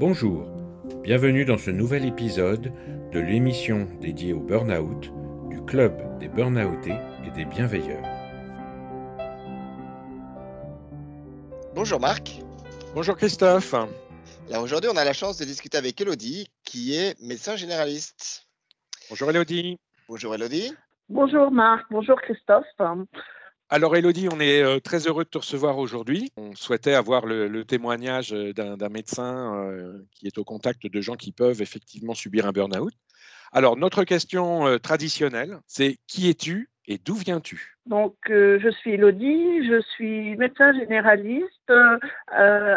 Bonjour, bienvenue dans ce nouvel épisode de l'émission dédiée au burn-out du Club des Burnoutés et des Bienveilleurs. Bonjour Marc. Bonjour Christophe. Alors aujourd'hui, on a la chance de discuter avec Elodie, qui est médecin généraliste. Bonjour Elodie. Bonjour Elodie. Bonjour Marc, bonjour Christophe. Alors Elodie, on est euh, très heureux de te recevoir aujourd'hui. On souhaitait avoir le, témoignage euh, d'un médecin euh, qui est au contact de gens qui peuvent effectivement subir un burn-out. Alors notre question traditionnelle, c'est qui es-tu et d'où viens-tu? Donc, je suis Elodie, je suis médecin généraliste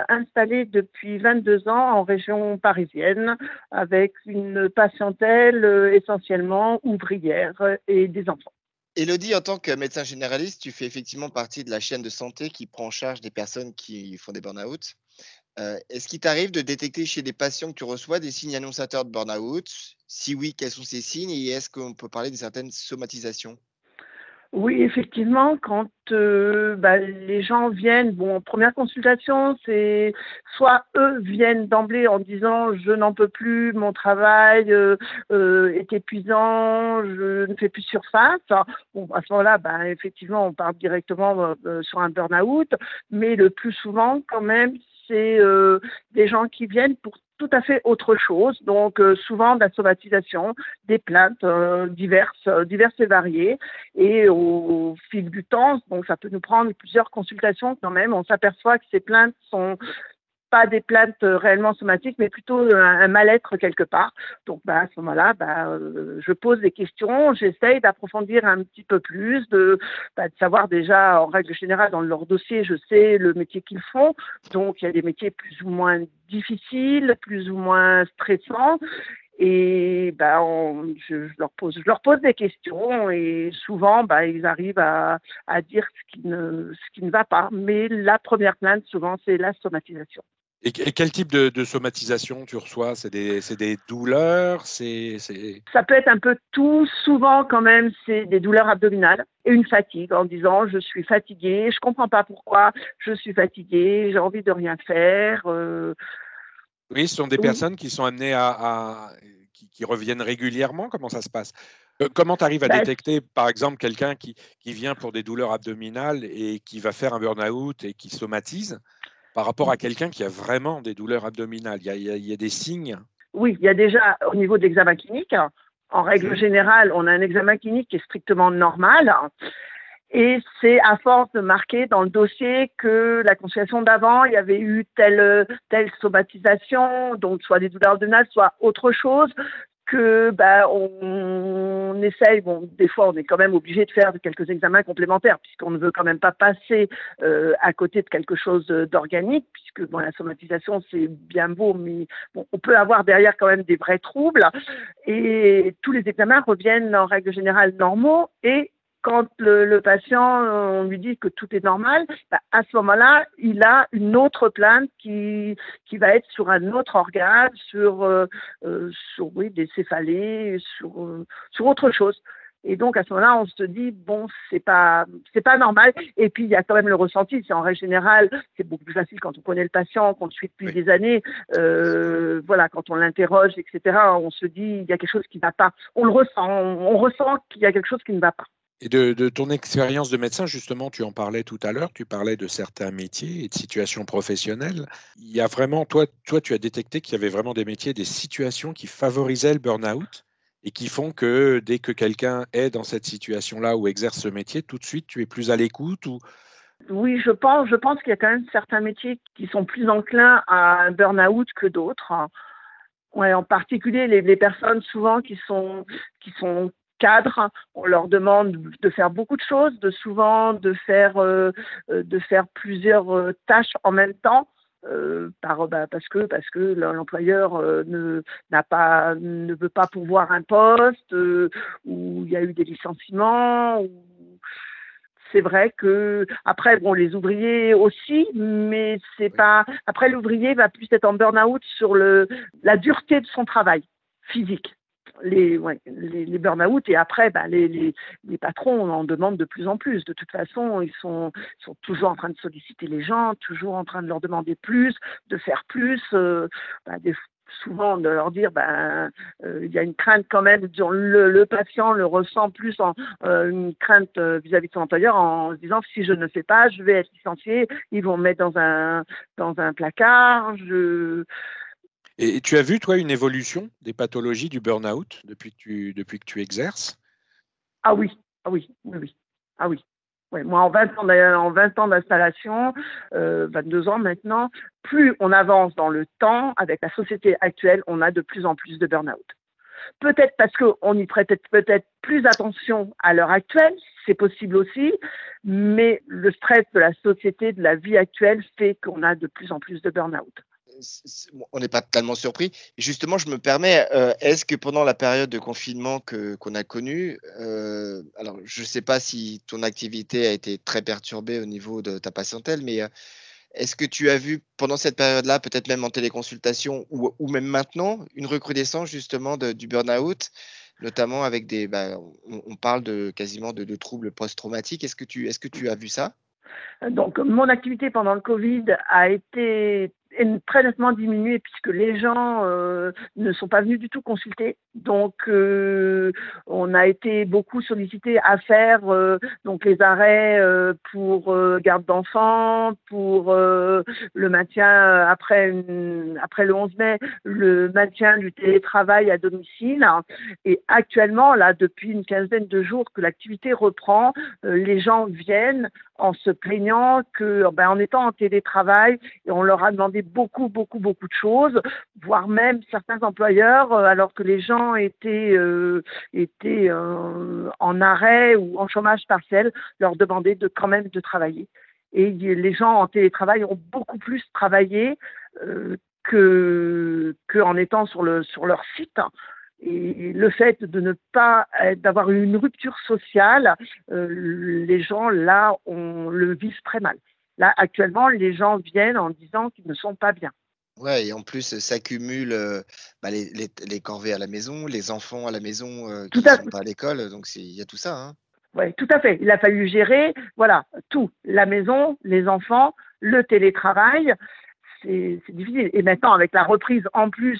installée depuis 22 ans en région parisienne avec une patientèle essentiellement ouvrière et des enfants. Elodie, en tant que médecin généraliste, tu fais effectivement partie de la chaîne de santé qui prend en charge des personnes qui font des burn-out. Euh, est-ce qu'il t'arrive de détecter chez des patients que tu reçois des signes annonçateurs de burn-out? Si oui, quels sont ces signes et est-ce qu'on peut parler d'une certaine somatisation oui, effectivement, quand euh, bah, les gens viennent, bon, première consultation, c'est soit eux viennent d'emblée en disant je n'en peux plus, mon travail euh, euh, est épuisant, je ne fais plus surface. Bon, à ce moment-là, bah, effectivement, on part directement sur un burn-out, mais le plus souvent, quand même, c'est des gens qui viennent pour tout à fait autre chose. Donc, euh, souvent de la somatisation, des plaintes euh, diverses, euh, diverses et variées. Et au, fil du temps, donc ça peut nous prendre plusieurs consultations quand même. On s'aperçoit que ces plaintes sont pas des plaintes réellement somatiques, mais plutôt un, mal-être quelque part. Donc, bah, à ce moment-là, bah, euh, je pose des questions, j'essaye d'approfondir un petit peu plus, de, bah, de, savoir déjà, en règle générale, dans leur dossier, je sais le métier qu'ils font. Donc, il y a des métiers plus ou moins difficiles, plus ou moins stressants. Et je, leur pose, des questions et souvent, ils arrivent à, dire ce qui ne va pas. Mais la première plainte, souvent, c'est la somatisation. Et, quel type de, somatisation tu reçois? C'est des, des, douleurs c'est, Ça peut être un peu tout. Souvent, quand même, c'est des douleurs abdominales et une fatigue en disant je suis fatiguée, je comprends pas pourquoi je suis fatiguée, j'ai envie de rien faire. Euh. Oui, ce sont des personnes qui sont amenées à, qui, reviennent régulièrement. Comment ça se passe? Euh, Comment tu arrives à bah, détecter, par exemple, quelqu'un qui, qui vient pour des douleurs abdominales et qui va faire un burn-out et qui somatise? Par rapport à quelqu'un qui a vraiment des douleurs abdominales il y, a, des signes? Oui, il y a déjà au niveau de l'examen clinique. En règle générale, on a un examen clinique qui est strictement normal. Et c'est à force de marquer dans le dossier que la consultation d'avant, il y avait eu telle, telle somatisation, donc soit des douleurs abdominales, soit autre chose, que bah, on, essaye, bon, des fois on est quand même obligé de faire quelques examens complémentaires puisqu'on ne veut quand même pas passer euh, à côté de quelque chose d'organique puisque bon, la somatisation c'est bien beau mais bon, on peut avoir derrière quand même des vrais troubles. Et tous les examens reviennent en règle générale normaux et quand le, patient, on lui dit que tout est normal, bah, à ce moment-là, il a une autre plainte qui, qui va être sur un autre organe, sur, euh, euh, sur oui, des céphalées, sur, euh, sur autre chose. Et donc à ce moment-là, on se dit bon, c'est pas c'est pas normal. Et puis il y a quand même le ressenti. C'est en règle générale, c'est beaucoup plus facile quand on connaît le patient, qu'on le suit depuis des années. voilà, quand on l'interroge, etc. On se dit il y a quelque chose qui ne va pas. On le ressent. on ressent qu'il y a quelque chose qui ne va pas. Et de, ton expérience de médecin, justement, tu en parlais tout à l'heure, tu parlais de certains métiers et de situations professionnelles. Il y a vraiment, toi, toi tu as détecté qu'il y avait vraiment des métiers, des situations qui favorisaient le burn-out et qui font que dès que quelqu'un est dans cette situation-là ou exerce ce métier, tout de suite, tu es plus à l'écoute ou... Oui, je pense, je pense qu'il y a quand même certains métiers qui sont plus enclins à un burn-out que d'autres. Ouais, en particulier les, les, personnes souvent qui sont qui sont cadre. On leur demande de faire beaucoup de choses, de souvent de faire, euh, euh, de faire plusieurs euh, tâches en même temps. par, bah, parce que parce que l'employeur ne n'a pas ne veut pas pourvoir un poste où il y a eu des licenciements c'est vrai que après bon les ouvriers aussi mais c'est pas après l'ouvrier va plus être en burn-out sur le la dureté de son travail physique les, les, burn-out et après, bah, les, les, patrons en demandent de plus en plus. De toute façon, ils sont, sont toujours en train de solliciter les gens, toujours en train de leur demander plus, de faire plus. Euh, bah, souvent de leur dire ben euh, il y a une crainte quand même le, le patient le ressent plus en euh, une crainte vis-à-vis de son employeur en se disant si je ne fais pas je vais être licencié ils vont me mettre dans un dans un placard je et tu as vu, toi, une évolution des pathologies du burn-out depuis, que tu, depuis que tu exerces? Ah oui, ah oui, oui. Ah oui. moi, en 20 ans, en 20 ans d'installation, 22 euh, ans maintenant, plus on avance dans le temps, avec la société actuelle, on a de plus en plus de burn-out. Peut-être parce qu'on y prête peut-être plus attention à l'heure actuelle, c'est possible aussi, mais le stress de la société, de la vie actuelle fait qu'on a de plus en plus de burn-out on n'est pas totalement surpris. Justement, je me permets, euh, est-ce que pendant la période de confinement qu'on a connue, euh, alors je ne sais pas si ton activité a été très perturbée au niveau de ta patientèle, mais euh, est-ce que tu as vu pendant cette période-là, peut-être même en téléconsultation ou, ou même maintenant, une recrudescence justement du burn-out, notamment avec des, bah, on, parle de quasiment de, de troubles post-traumatiques. Est-ce que tu, est-ce que tu as vu ça? Donc, mon activité pendant le Covid a été très nettement diminué puisque les gens euh, ne sont pas venus du tout consulter. Donc, euh, on a été beaucoup sollicité à faire euh, donc les arrêts pour garde d'enfants, pour le maintien après après le 11 mai, le maintien du télétravail à domicile. Et actuellement, là, depuis une quinzaine de jours que l'activité reprend, les gens viennent en se plaignant que, ben, en étant en télétravail, on leur a demandé beaucoup, beaucoup, beaucoup de choses, voire même certains employeurs, euh, alors que les gens étaient, euh, étaient euh, en arrêt ou en chômage partiel, leur demandaient de quand même de travailler. Et les gens en télétravail ont beaucoup plus travaillé que, que en étant sur, le, sur leur site. Et le fait de ne pas d'avoir une rupture sociale, les gens là on le vivent très mal. Là, actuellement, les gens viennent en disant qu'ils ne sont pas bien. Ouais, et en plus, s'accumulent bah, les, les, corvées à la maison, les enfants à la maison qui ne sont pas à l'école. Donc, il y a tout ça. Hein. Oui, tout à fait. Il a fallu gérer, voilà, tout. La maison, les enfants, le télétravail c'est difficile. Et maintenant, avec la reprise en plus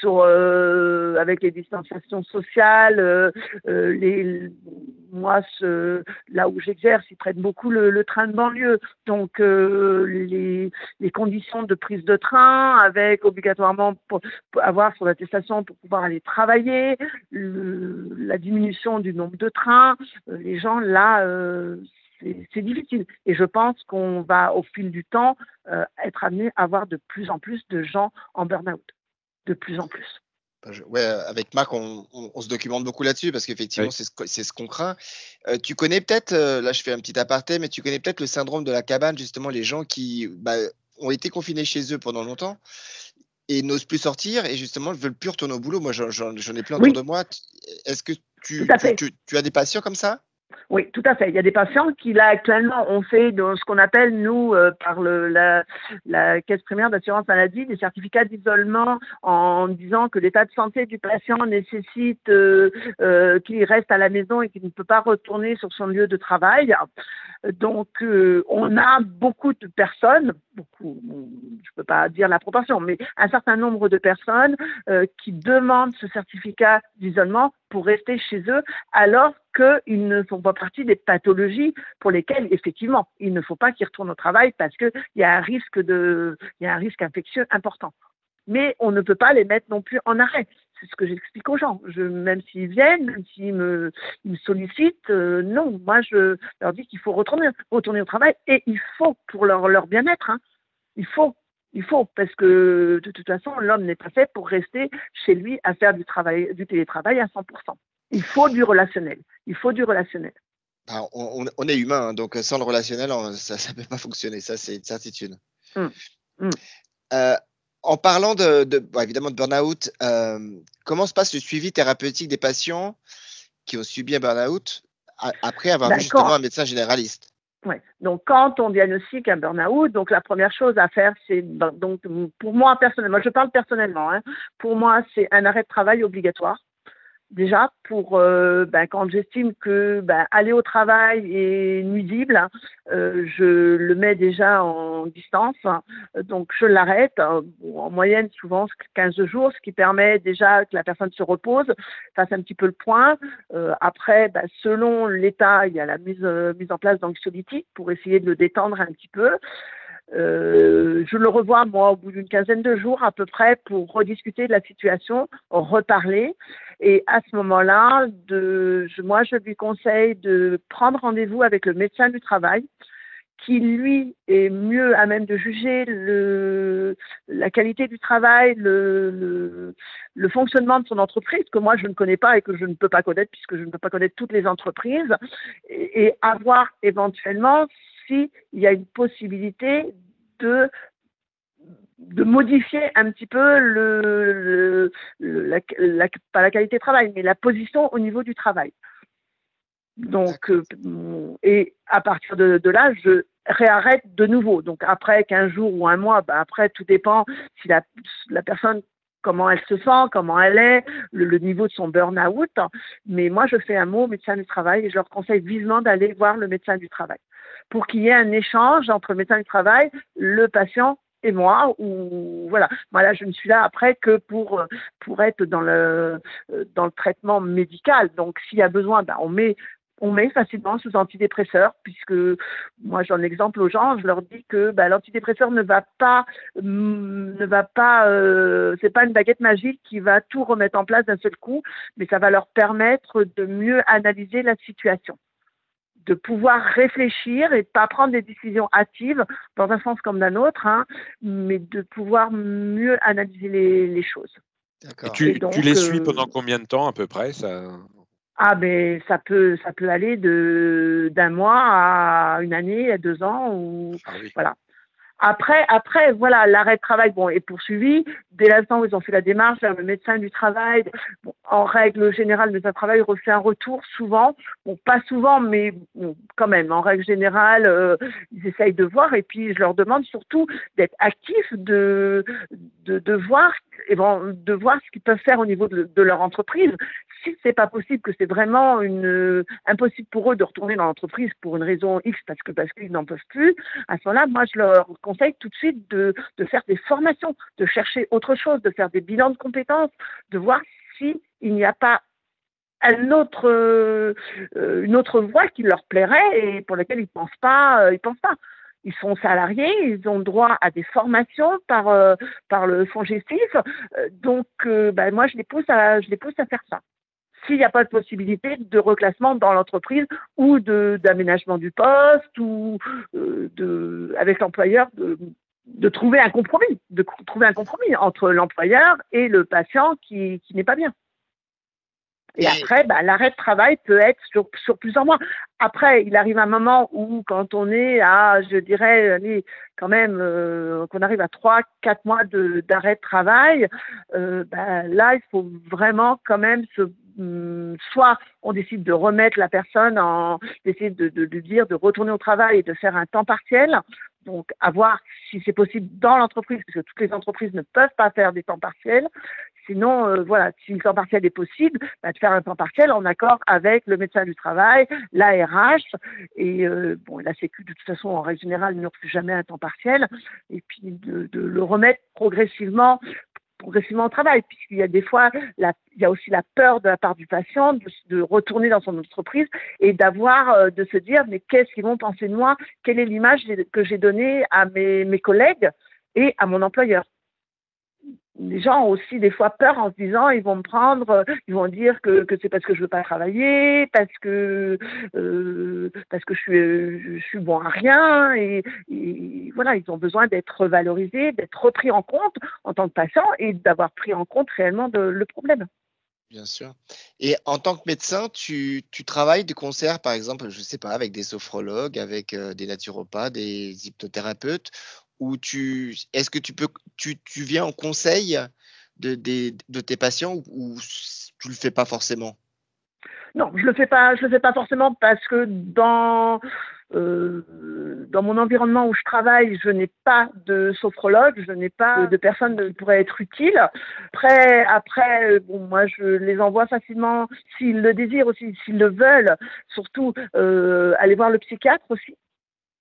sur, euh, avec les distanciations sociales, euh, euh, les, moi, ce, là où j'exerce, ils prennent beaucoup le, train de banlieue. Donc, les, les, conditions de prise de train, avec obligatoirement pour, avoir son attestation pour pouvoir aller travailler, la diminution du nombre de trains, les gens là, c'est difficile. Et je pense qu'on va, au fil du temps, euh, être amené à avoir de plus en plus de gens en burn-out. De plus en plus. Bah, ouais, avec Marc, on, se documente beaucoup là-dessus parce qu'effectivement, c'est ce, qu'on craint. Euh, tu connais peut-être, euh, là je fais un petit aparté, mais tu connais peut-être le syndrome de la cabane, justement, les gens qui bah, ont été confinés chez eux pendant longtemps et n'osent plus sortir et justement veulent plus retourner au boulot. Moi, j'en ai plein autour de moi. Est-ce que tu, tu, as des patients comme ça? Oui, tout à fait. Il y a des patients qui, là, actuellement, ont fait de ce qu'on appelle, nous, euh, par le, la, la, caisse primaire d'assurance maladie, des certificats d'isolement en disant que l'état de santé du patient nécessite euh, euh, qu'il reste à la maison et qu'il ne peut pas retourner sur son lieu de travail. Donc, on a beaucoup de personnes, je ne peux pas dire la proportion, mais un certain nombre de personnes qui demandent ce certificat d'isolement pour rester chez eux alors qu'ils ne font pas partie des pathologies pour lesquelles, effectivement, il ne faut pas qu'ils retournent au travail parce qu'il y y a un risque infectieux important. Mais on ne peut pas les mettre non plus en arrêt. C'est ce que j'explique aux gens. Je, même s'ils viennent, même s'ils me, me sollicitent, euh, non, moi je leur dis qu'il faut retourner, retourner au travail et il faut pour leur, leur bien-être. Hein. il faut il faut, parce que de toute façon, l'homme n'est pas fait pour rester chez lui à faire du, travail, du télétravail à 100%. Il faut du relationnel. Il faut du relationnel. Bah, on, est humain, hein, donc sans le relationnel, ça ne peut pas fonctionner, ça c'est une certitude. Hum, hum. Euh, en parlant de, évidemment de burn-out, euh, comment se passe le suivi thérapeutique des patients qui ont subi un burn-out après avoir vu justement un médecin généraliste? Ouais. Donc, quand on diagnostique un burn-out, donc la première chose à faire, c'est ben, donc pour moi personnellement, je parle personnellement, hein, pour moi c'est un arrêt de travail obligatoire déjà pour euh, ben, quand j'estime que ben, aller au travail est nuisible, euh, je le mets déjà en distance, donc je l'arrête. en moyenne, souvent 15 jours, ce qui permet déjà que la personne se repose, fasse un petit peu le point. Euh, après, ben, selon l'état, il y a la mise, mise en place d'anxiolytiques pour essayer de le détendre un petit peu. Euh, je le revois, moi, au bout d'une quinzaine de jours à peu près, pour rediscuter de la situation, reparler. Et à ce moment-là, moi, je lui conseille de prendre rendez-vous avec le médecin du travail, qui, lui, est mieux à même de juger le, la qualité du travail, le, le, fonctionnement de son entreprise, que moi, je ne connais pas et que je ne peux pas connaître, puisque je ne peux pas connaître toutes les entreprises, et avoir éventuellement s'il y a une possibilité de modifier un petit peu la, pas la qualité de travail, mais la position au niveau du travail. Donc, euh, et à partir de, là, je réarrête de nouveau. Donc, après 15 jours ou un mois, bah après, tout dépend si la personne comment elle se sent, comment elle est, le, niveau de son burn-out. Mais moi, je fais un mot au médecin du travail et je leur conseille vivement d'aller voir le médecin du travail pour qu'il y ait un échange entre médecin du travail, le patient et moi ou voilà. Moi là je ne suis là après que pour pour être dans le dans le traitement médical. Donc s'il y a besoin ben, on met on met facilement sous antidépresseur, puisque moi j'en exemple aux gens, je leur dis que ben, l'antidépresseur ne va pas, ne va pas, euh, c'est pas une baguette magique qui va tout remettre en place d'un seul coup, mais ça va leur permettre de mieux analyser la situation de pouvoir réfléchir et pas prendre des décisions hâtives dans un sens comme dans l'autre, hein, mais de pouvoir mieux analyser les, choses. tu, les suis euh, pendant combien de temps à peu près ça... Ah ben ça peut ça peut aller de d'un mois à une année, à deux ans ou ah voilà. Après, après, voilà, l'arrêt de travail bon, est poursuivi. Dès l'instant où ils ont fait la démarche le médecin du travail, en règle générale, le médecin du travail refait un retour souvent. Bon, pas souvent, mais quand même, en règle générale, euh, ils essayent de voir. Et puis, je leur demande surtout d'être actifs, de, de, voir et de voir ce qu'ils peuvent faire au niveau de, leur entreprise si c'est pas possible, que c'est vraiment euh, impossible pour eux de retourner dans l'entreprise pour une raison X parce que parce qu'ils n'en peuvent plus, à ce moment-là, moi je leur conseille tout de suite de, faire des formations, de chercher autre chose, de faire des bilans de compétences, de voir s'il n'y a pas euh, une autre voie qui leur plairait et pour laquelle ils pensent pas, euh, ils pensent pas. Ils sont salariés, ils ont droit à des formations par par le fonds gestif. donc, ben, moi, je les à je les pousse à faire ça s'il n'y a pas de possibilité de reclassement dans l'entreprise ou d'aménagement du poste ou euh, de, avec l'employeur de, de, trouver un compromis, de trouver un compromis entre l'employeur et le patient qui, qui n'est pas bien. Et, après, bah, l'arrêt de travail peut être sur, sur, plusieurs mois. Après, il arrive un moment où, quand on est à, je dirais, quand même, euh, qu'on arrive à trois, quatre mois d'arrêt de, travail, euh, bah, là, il faut vraiment quand même se soit on décide de remettre la personne en, d'essayer de, de, de, dire de retourner au travail et de faire un temps partiel. Donc, à voir si c'est possible dans l'entreprise, parce que toutes les entreprises ne peuvent pas faire des temps partiels. Sinon, euh, voilà, si le temps partiel est possible, bah, de faire un temps partiel en accord avec le médecin du travail, l'ARH et euh, bon, la Sécu de toute façon en règle générale ne plus jamais un temps partiel et puis de, le remettre progressivement progressivement au travail, puisqu'il y a des fois, il y a aussi la peur de la part du patient de, retourner dans son entreprise et d'avoir, euh, de se dire, mais qu'est-ce qu'ils vont penser de moi? Quelle est l'image que j'ai donnée à mes collègues et à mon employeur? Les gens ont aussi des fois peur en se disant ils vont me prendre, ils vont dire que, que c'est parce que je veux pas travailler, parce que euh, parce que je suis je suis bon à rien et, voilà ils ont besoin d'être valorisés, d'être repris en compte en tant que patient et d'avoir pris en compte réellement le problème. Bien sûr. Et en tant que médecin, tu, tu, travailles de concert, par exemple, je ne sais pas, avec des sophrologues, avec euh, des naturopathes, des hypnothérapeutes, ou tu est-ce que tu peux tu, tu viens en conseil de, de, tes patients ou, tu le fais pas forcément? Non, je le fais pas, je le fais pas forcément parce que dans dans mon environnement où je travaille, je n'ai pas de sophrologue, je n'ai pas de personne qui pourrait être utile. Après, après, bon, moi, je les envoie facilement s'ils le désirent aussi, s'ils le veulent. Surtout, aller voir le psychiatre aussi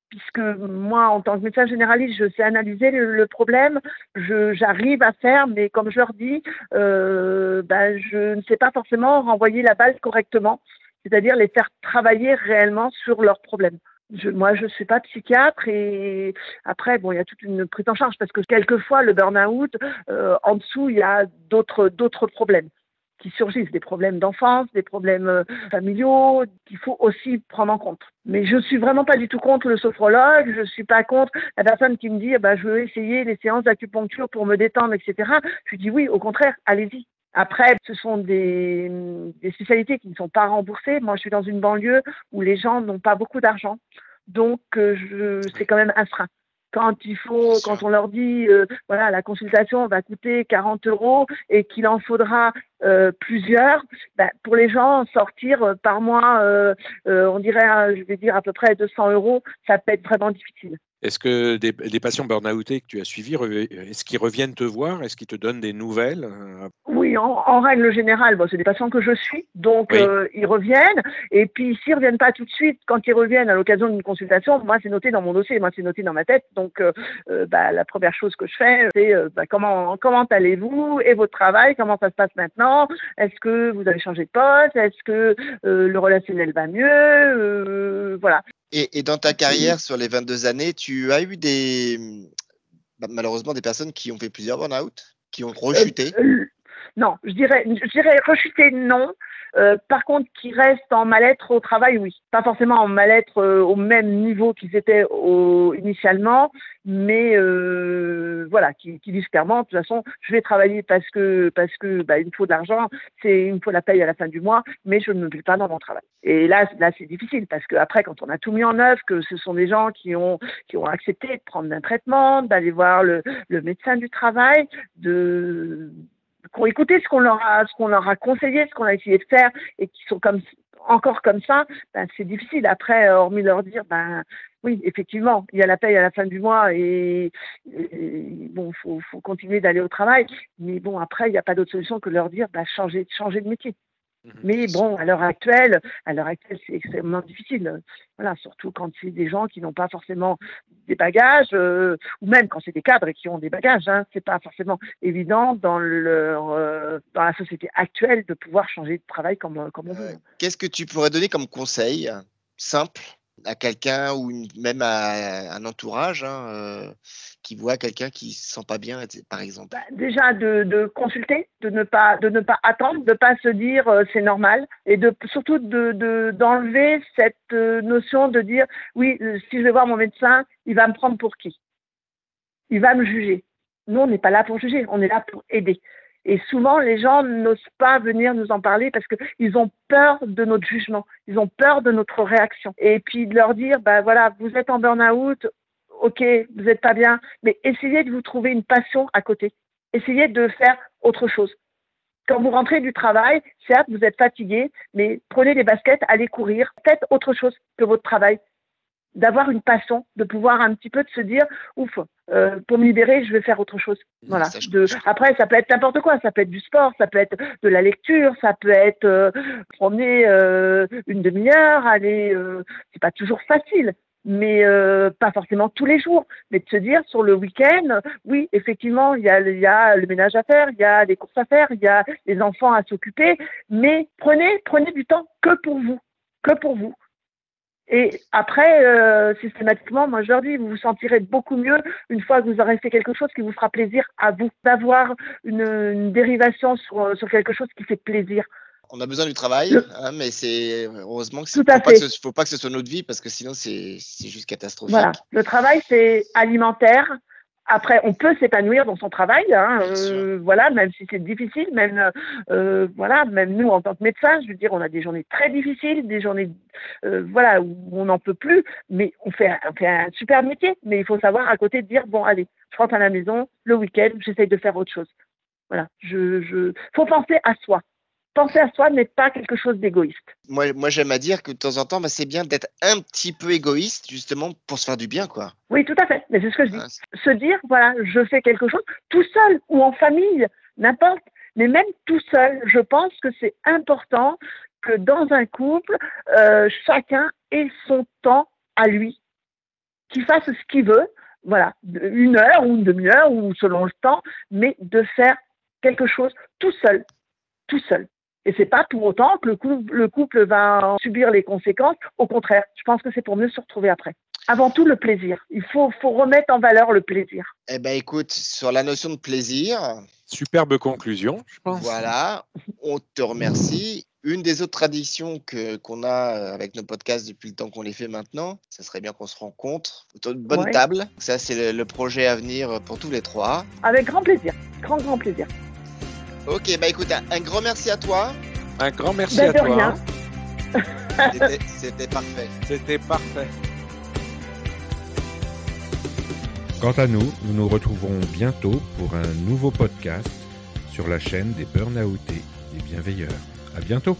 puisque moi, en tant que médecin généraliste, je sais analyser le, problème, j'arrive à faire, mais comme je leur dis, euh, ben, je ne sais pas forcément renvoyer la balle correctement, c'est-à-dire les faire travailler réellement sur leurs problèmes. Moi, je ne suis pas psychiatre et après, bon, il y a toute une prise en charge parce que quelquefois, le burn-out, euh, en dessous, il y a d'autres problèmes qui surgissent, des problèmes d'enfance, des problèmes euh, familiaux qu'il faut aussi prendre en compte. Mais je suis vraiment pas du tout contre le sophrologue, je suis pas contre la personne qui me dit bah, je veux essayer les séances d'acupuncture pour me détendre, etc. Je dis oui, au contraire, allez-y. Après, ce sont des, des spécialités qui ne sont pas remboursées. Moi, je suis dans une banlieue où les gens n'ont pas beaucoup d'argent. Donc, euh, c'est quand même un frein quand il faut, quand on leur dit, euh, voilà, la consultation va coûter 40 euros et qu'il en faudra euh, plusieurs, ben, pour les gens, sortir euh, par mois, on dirait, je vais dire à peu près 200 euros, ça peut être vraiment difficile. Est-ce que des, patients burn-outés que tu as suivis, est-ce qu'ils reviennent te voir? Est-ce qu'ils te donnent des nouvelles euh? Oui, en, règle générale, bon, c'est des patients que je suis, donc euh, ils reviennent. Et puis s'ils ne reviennent pas tout de suite, quand ils reviennent à l'occasion d'une consultation, moi c'est noté dans mon dossier, moi c'est noté dans ma tête. Donc euh, bah, la première chose que je fais, c'est bah, comment comment allez-vous? Et votre travail, comment ça se passe maintenant? Est-ce que vous avez changé de poste Est-ce que le relationnel va mieux Voilà. Et, dans ta carrière sur les 22 années, tu as eu des bah, malheureusement des personnes qui ont fait plusieurs burn-out, qui ont rechuté? euh, euh, Non, je dirais, je dirais rechuter non. Euh, par contre, qui restent en mal-être au travail, oui. Pas forcément en mal-être euh, au même niveau qu'ils étaient au, initialement, mais euh, voilà, qui, qui, disent clairement, de toute façon, je vais travailler parce que parce que bah, il me faut de l'argent, c'est il me faut la paye à la fin du mois, mais je ne me pas dans mon travail. Et là, là, c'est difficile parce que après, quand on a tout mis en œuvre, que ce sont des gens qui ont qui ont accepté de prendre un traitement, d'aller voir le, le médecin du travail, de qui ont écouté ce qu'on leur a, ce qu'on leur a conseillé, ce qu'on a essayé de faire, et qui sont comme encore comme ça, ben, c'est difficile. Après, hormis leur dire, ben oui, effectivement, il y a la paye à la fin du mois et, bon, faut, faut continuer d'aller au travail. Mais bon, après, il n'y a pas d'autre solution que leur dire, ben, changer, changer de métier. Mhm. Mais bon, à l'heure actuelle, à l'heure actuelle, c'est extrêmement difficile. Voilà, surtout quand c'est des gens qui n'ont pas forcément des bagages, euh, ou même quand c'est des cadres qui ont des bagages. Hein, c'est pas forcément évident dans leur euh, dans la société actuelle de pouvoir changer de travail comme comme on veut. Qu'est-ce que tu pourrais donner comme conseil simple à quelqu'un ou même à un entourage hein, euh, qui voit quelqu'un qui se sent pas bien, par exemple? Bah, Déjà de, consulter, de ne pas de ne pas attendre, de pas se dire euh, c'est normal et de surtout de d'enlever cette euh, notion de dire oui si je vais voir mon médecin il va me prendre pour qui? Il va me juger. Nous on n'est pas là pour juger, on est là pour aider. Et souvent, les gens n'osent pas venir nous en parler parce qu'ils ont peur de notre jugement, ils ont peur de notre réaction. Et puis de leur dire, bah voilà, vous êtes en burn-out, ok, vous n'êtes pas bien, mais essayez de vous trouver une passion à côté. Essayez de faire autre chose. Quand vous rentrez du travail, certes, vous êtes fatigué, mais prenez des baskets, allez courir, faites autre chose que votre travail d'avoir une passion, de pouvoir un petit peu de se dire, ouf, euh, pour me libérer, je vais faire autre chose. Voilà. De, après, ça peut être n'importe quoi. Ça peut être du sport, ça peut être de la lecture, ça peut être euh, promener euh, une demi-heure, aller. Euh, c'est pas toujours facile, mais euh, pas forcément tous les jours. Mais de se dire sur le week-end, oui, effectivement, il y a, il y a le ménage à faire, il y a des courses à faire, il y a les enfants à s'occuper, mais prenez, prenez du temps que pour vous, que pour vous. Et après, euh, systématiquement, moi je leur dis, vous vous sentirez beaucoup mieux une fois que vous aurez fait quelque chose qui vous fera plaisir à vous, d'avoir une, dérivation sur, sur quelque chose qui fait plaisir. On a besoin du travail, hein, mais c'est heureusement que ne faut, pas que ce soit notre vie parce que sinon c'est juste catastrophique. Voilà, le travail c'est alimentaire, après, on peut s'épanouir dans son travail, hein, euh, voilà, même si c'est difficile, même euh, voilà, même nous en tant que médecins, je veux dire, on a des journées très difficiles, des journées, euh, voilà, où on n'en peut plus, mais on fait, on fait un super métier. Mais il faut savoir à côté de dire bon, allez, je rentre à la maison, le week-end, j'essaye de faire autre chose. Voilà, je, je, faut penser à soi penser à soi n'est pas quelque chose d'égoïste. Moi, moi j'aime à dire que de temps en temps, bah, c'est bien d'être un petit peu égoïste, justement, pour se faire du bien, quoi. Oui, tout à fait. Mais c'est ce que je dis. se dire, voilà, je fais quelque chose, tout seul ou en famille, n'importe. Mais même tout seul, je pense que c'est important que dans un couple, euh, chacun ait son temps à lui, qu'il fasse ce qu'il veut, voilà, une heure ou une demi-heure ou selon le temps, mais de faire quelque chose tout seul, tout seul. Et c'est pas pour autant que le couple, le couple va subir les conséquences. Au contraire, je pense que c'est pour mieux se retrouver après. Avant tout, le plaisir. Il faut, faut remettre en valeur le plaisir. Eh ben, écoute, sur la notion de plaisir. Superbe conclusion, je pense. Voilà, on te remercie. Une des autres traditions que, qu'on a euh, avec nos podcasts depuis le temps qu'on les fait maintenant, ça serait bien qu'on se rencontre autour d'une bonne table. Ça, c'est le, projet à venir pour tous les trois. Avec grand plaisir. Grand, grand plaisir. Ok, bah écoute, un, grand merci à toi. Un grand merci bah, à toi. C'était, c'était parfait. C'était parfait. Quant à nous, nous nous retrouverons bientôt pour un nouveau podcast sur la chaîne des Burnoutés, des bienveilleurs. À bientôt!